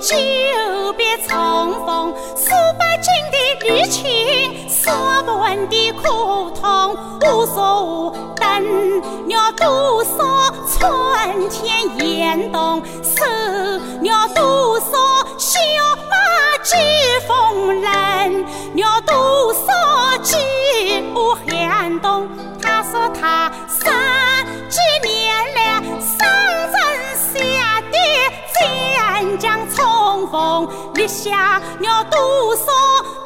久别重逢，诉不尽的离情，说不完的苦痛。我等了多少春天严冬，受了多少雪花几风冷，了多少寂寞寒冬。他说他十几年。立下了多少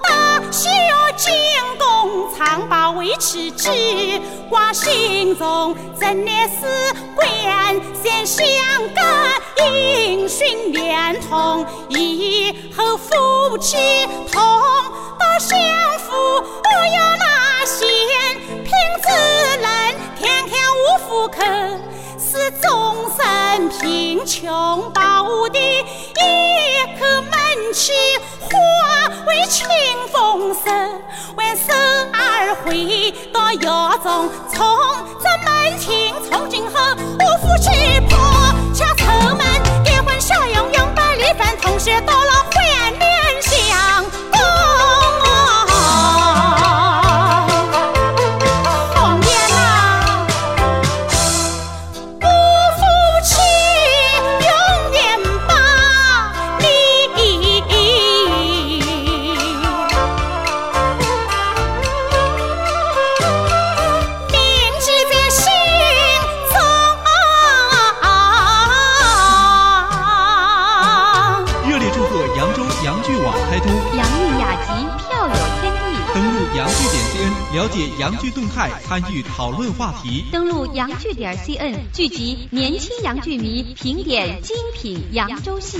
大小建功，长把为旗帜挂心中，真乃是关山相隔，音讯连通，以后夫妻同到相扶，不要那先贫穷保的一口闷气，化为清风声，挽手儿回到窑中，从这门庭从今后。我夫妻剧网开通，洋韵雅集，票友天地。登录杨剧点 cn 了解杨剧动态，参与讨论话题。登录杨剧点 cn，聚集年轻杨剧迷，评点精品扬州戏。